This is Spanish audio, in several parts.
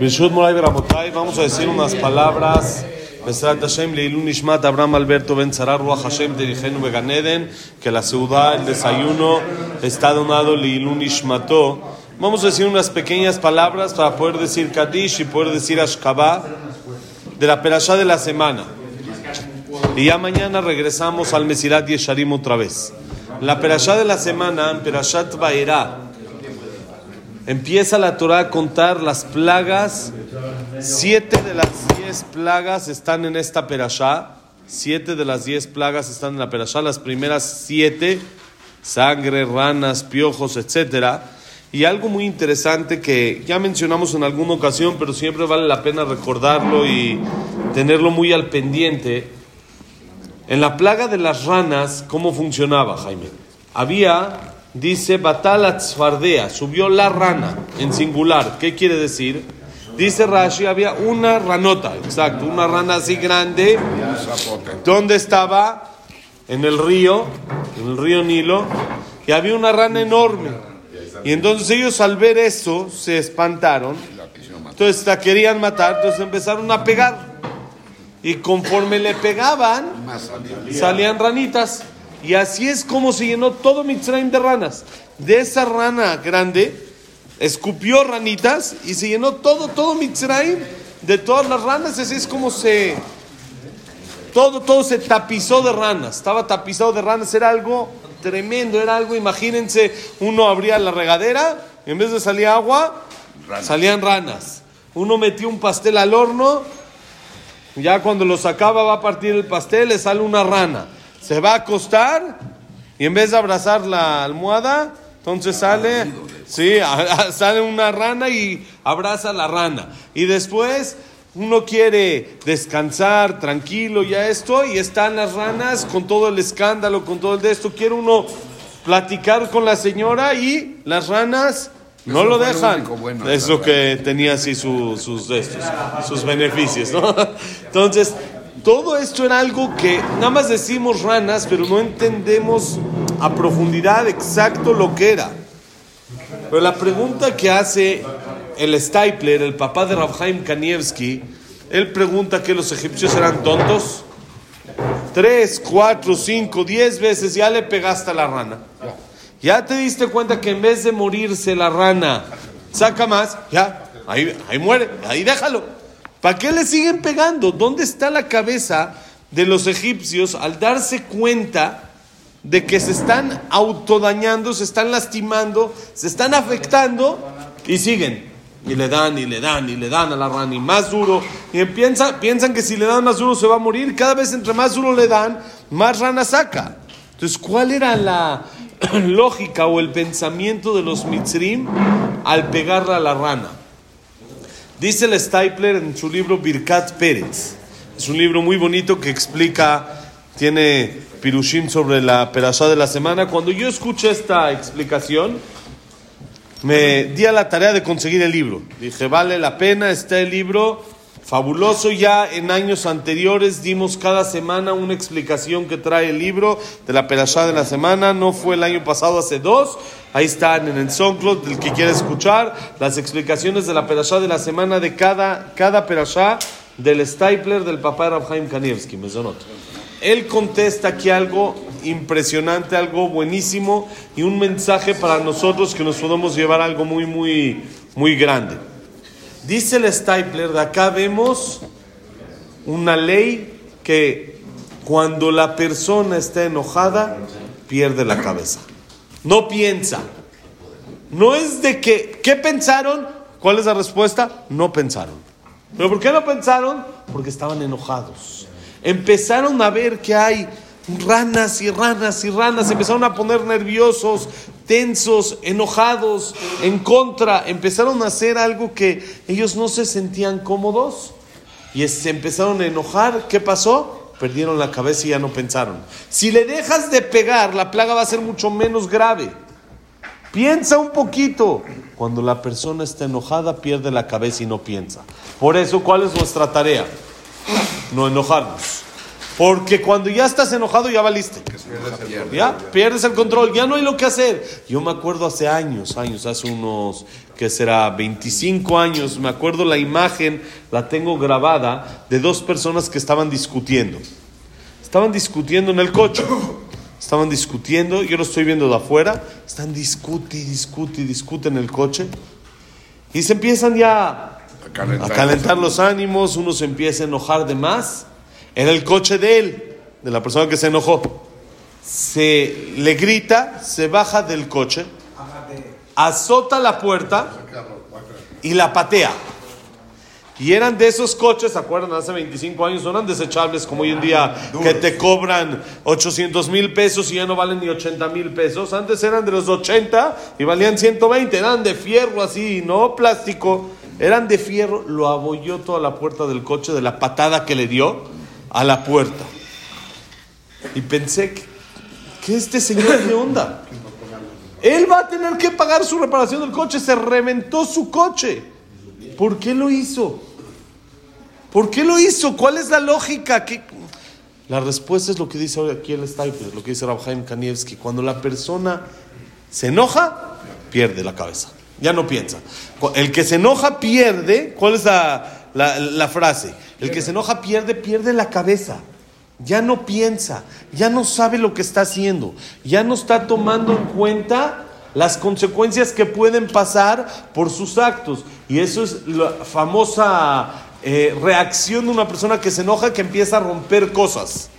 Vamos a decir unas palabras. Leilun Nishmat, Abraham Alberto Ben Zarar, Ruach Hashem, Dirigenu Beganeden, que la ciudad, el desayuno está donado Leilun Nishmato. Vamos a decir unas pequeñas palabras para poder decir Kadish y poder decir Ashkabah de la perashá de la semana. Y ya mañana regresamos al Mesirat Yesharim otra vez. La perashá de la semana, Perashat Baerá, empieza la Torah a contar las plagas. Siete de las diez plagas están en esta perashá. Siete de las diez plagas están en la perashá. Las primeras siete, sangre, ranas, piojos, etc. Y algo muy interesante que ya mencionamos en alguna ocasión, pero siempre vale la pena recordarlo y tenerlo muy al pendiente. En la plaga de las ranas, ¿cómo funcionaba, Jaime? Había dice Batalat Sfardea, subió la rana en singular. ¿Qué quiere decir? Dice Rashi, había una ranota, exacto, una rana así grande. ¿Dónde estaba? En el río, en el río Nilo, y había una rana enorme. Y entonces ellos al ver eso se espantaron. Entonces la querían matar, entonces empezaron a pegar. Y conforme le pegaban, salían ranitas. Y así es como se llenó todo Mitzrayim de ranas. De esa rana grande, escupió ranitas y se llenó todo, todo Mitzrayim de todas las ranas. Así es como se. Todo, todo se tapizó de ranas. Estaba tapizado de ranas. Era algo tremendo. Era algo, imagínense, uno abría la regadera y en vez de salir agua, salían ranas. Uno metió un pastel al horno. Ya cuando lo sacaba va a partir el pastel, le sale una rana se va a acostar y en vez de abrazar la almohada, entonces sale, sí, sale una rana y abraza la rana. Y después uno quiere descansar tranquilo ya esto y están las ranas con todo el escándalo, con todo el de esto. Quiere uno platicar con la señora y las ranas no lo dejan. es lo que tenía así sus, sus beneficios, ¿no? Entonces, todo esto era algo que nada más decimos ranas, pero no entendemos a profundidad exacto lo que era. Pero la pregunta que hace el Stapler, el papá de Rabhaim Kanievski, él pregunta que los egipcios eran tontos. Tres, cuatro, cinco, diez veces ya le pegaste a la rana. Ya te diste cuenta que en vez de morirse la rana, saca más, ya, ahí, ahí muere, ahí déjalo. ¿Para qué le siguen pegando? ¿Dónde está la cabeza de los egipcios al darse cuenta de que se están autodañando, se están lastimando, se están afectando y siguen? Y le dan, y le dan, y le dan a la rana, y más duro. Y piensan, piensan que si le dan más duro se va a morir. Cada vez entre más duro le dan, más rana saca. Entonces, ¿cuál era la lógica o el pensamiento de los mitzrim al pegarle a la rana? Dice el Stapler en su libro Birkat Pérez. Es un libro muy bonito que explica, tiene pirushim sobre la perashá de la semana. Cuando yo escuché esta explicación, me di a la tarea de conseguir el libro. Dije, vale la pena, está el libro fabuloso. Ya en años anteriores dimos cada semana una explicación que trae el libro de la perashá de la semana. No fue el año pasado, hace dos. Ahí están en el SoundCloud, el que quiere escuchar las explicaciones de la perashá de la semana de cada, cada perashá del Stapler del papá de Rabhaim Kanievski. Él contesta aquí algo impresionante, algo buenísimo y un mensaje para nosotros que nos podemos llevar algo muy, muy, muy grande. Dice el Stapler, de acá vemos una ley que cuando la persona está enojada, pierde la cabeza. No piensa. No es de que, ¿qué pensaron? ¿Cuál es la respuesta? No pensaron. ¿Pero por qué no pensaron? Porque estaban enojados. Empezaron a ver que hay ranas y ranas y ranas, empezaron a poner nerviosos, tensos, enojados, en contra, empezaron a hacer algo que ellos no se sentían cómodos y se empezaron a enojar. ¿Qué pasó? perdieron la cabeza y ya no pensaron. Si le dejas de pegar, la plaga va a ser mucho menos grave. Piensa un poquito. Cuando la persona está enojada, pierde la cabeza y no piensa. Por eso, ¿cuál es nuestra tarea? No enojarnos. Porque cuando ya estás enojado ya valiste. Ya pierdes el control, ya no hay lo que hacer. Yo me acuerdo hace años, años, hace unos, que será 25 años, me acuerdo la imagen, la tengo grabada, de dos personas que estaban discutiendo. Estaban discutiendo en el coche. Estaban discutiendo, yo lo estoy viendo de afuera, están discute y discute y discuten en el coche. Y se empiezan ya a calentar los ánimos, uno se empieza a enojar de más. Era el coche de él, de la persona que se enojó. Se le grita, se baja del coche, azota la puerta y la patea. Y eran de esos coches, ¿se acuerdan? Hace 25 años no eran desechables como hoy en día, que te cobran 800 mil pesos y ya no valen ni 80 mil pesos. Antes eran de los 80 y valían 120, eran de fierro así, no plástico. Eran de fierro, lo abolló toda la puerta del coche de la patada que le dio a la puerta. Y pensé, que este señor qué onda? Él va a tener que pagar su reparación del coche, se reventó su coche. ¿Por qué lo hizo? ¿Por qué lo hizo? ¿Cuál es la lógica? La respuesta es lo que dice aquí el Stipler, lo que dice Rabhaim Kanievski. Cuando la persona se enoja, pierde la cabeza. Ya no piensa. El que se enoja pierde. ¿Cuál es la, la frase? El que se enoja pierde, pierde la cabeza. Ya no piensa, ya no sabe lo que está haciendo, ya no está tomando en cuenta las consecuencias que pueden pasar por sus actos. Y eso es la famosa eh, reacción de una persona que se enoja que empieza a romper cosas.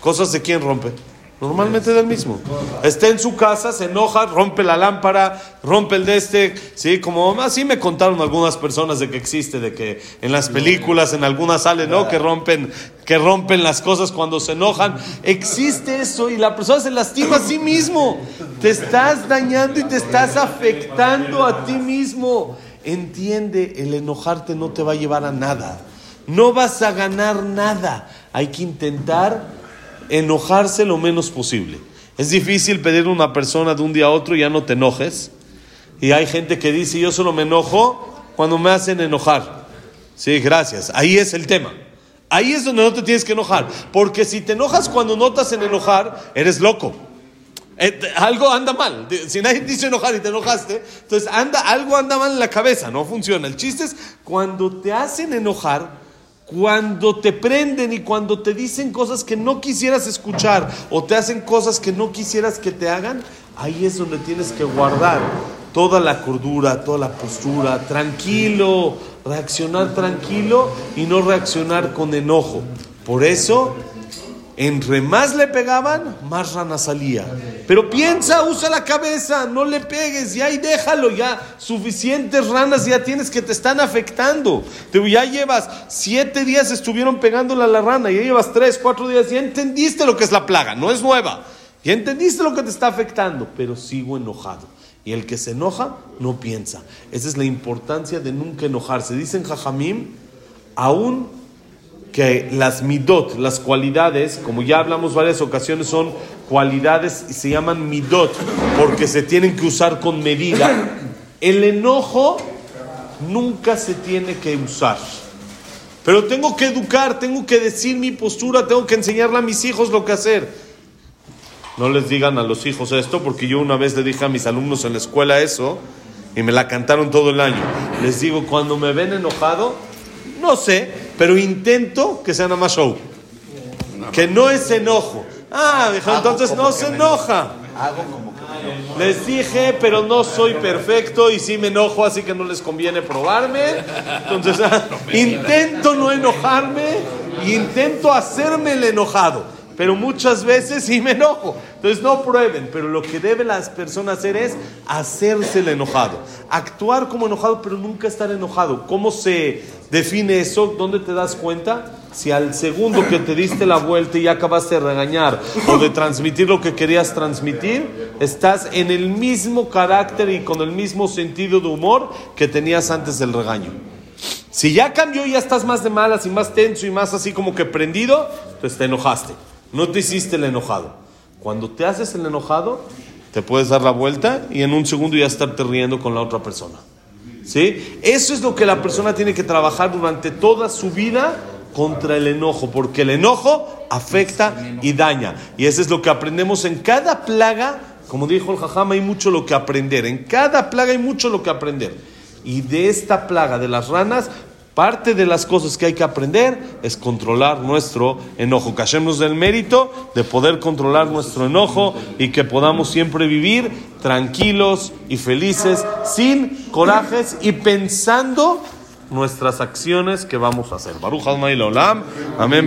¿Cosas de quién rompe? Normalmente del mismo. Está en su casa, se enoja, rompe la lámpara, rompe el de este. Sí, como así me contaron algunas personas de que existe, de que en las películas, en algunas salen, ¿no? Que rompen, que rompen las cosas cuando se enojan. Existe eso y la persona se lastima a sí mismo. Te estás dañando y te estás afectando a ti mismo. Entiende, el enojarte no te va a llevar a nada. No vas a ganar nada. Hay que intentar enojarse lo menos posible. Es difícil pedirle a una persona de un día a otro, ya no te enojes. Y hay gente que dice, yo solo me enojo cuando me hacen enojar. Sí, gracias. Ahí es el tema. Ahí es donde no te tienes que enojar. Porque si te enojas cuando notas en enojar, eres loco. Eh, algo anda mal. Si nadie te dice enojar y te enojaste, entonces anda, algo anda mal en la cabeza, no funciona. El chiste es cuando te hacen enojar, cuando te prenden y cuando te dicen cosas que no quisieras escuchar o te hacen cosas que no quisieras que te hagan, ahí es donde tienes que guardar toda la cordura, toda la postura, tranquilo, reaccionar tranquilo y no reaccionar con enojo. Por eso entre más le pegaban, más rana salía. Pero piensa, usa la cabeza, no le pegues, ya y déjalo, ya suficientes ranas ya tienes que te están afectando. Te, ya llevas siete días estuvieron pegándole a la rana, ya llevas tres, cuatro días, ya entendiste lo que es la plaga, no es nueva. Ya entendiste lo que te está afectando, pero sigo enojado. Y el que se enoja no piensa. Esa es la importancia de nunca enojarse. Dicen Jajamim, aún que las midot, las cualidades, como ya hablamos varias ocasiones, son cualidades y se llaman midot porque se tienen que usar con medida. El enojo nunca se tiene que usar. Pero tengo que educar, tengo que decir mi postura, tengo que enseñarle a mis hijos lo que hacer. No les digan a los hijos esto, porque yo una vez le dije a mis alumnos en la escuela eso y me la cantaron todo el año. Les digo, cuando me ven enojado, no sé, pero intento que sea nada más show. Que no es enojo. Ah, entonces no se enoja. Les dije, pero no soy perfecto y sí me enojo, así que no les conviene probarme. Entonces, intento no enojarme y intento hacerme el enojado pero muchas veces sí me enojo. Entonces no prueben, pero lo que deben las personas hacer es hacerse el enojado. Actuar como enojado, pero nunca estar enojado. ¿Cómo se define eso? ¿Dónde te das cuenta? Si al segundo que te diste la vuelta y acabaste de regañar o de transmitir lo que querías transmitir, estás en el mismo carácter y con el mismo sentido de humor que tenías antes del regaño. Si ya cambió y ya estás más de malas y más tenso y más así como que prendido, pues te enojaste. No te hiciste el enojado. Cuando te haces el enojado, te puedes dar la vuelta y en un segundo ya estarte riendo con la otra persona. ¿Sí? Eso es lo que la persona tiene que trabajar durante toda su vida contra el enojo, porque el enojo afecta y daña. Y eso es lo que aprendemos en cada plaga. Como dijo el Jajama, hay mucho lo que aprender. En cada plaga hay mucho lo que aprender. Y de esta plaga de las ranas, parte de las cosas que hay que aprender es controlar nuestro enojo. Cachemos del mérito de poder controlar nuestro enojo y que podamos siempre vivir tranquilos y felices, sin corajes y pensando nuestras acciones que vamos a hacer. Baruch Olam. Amén.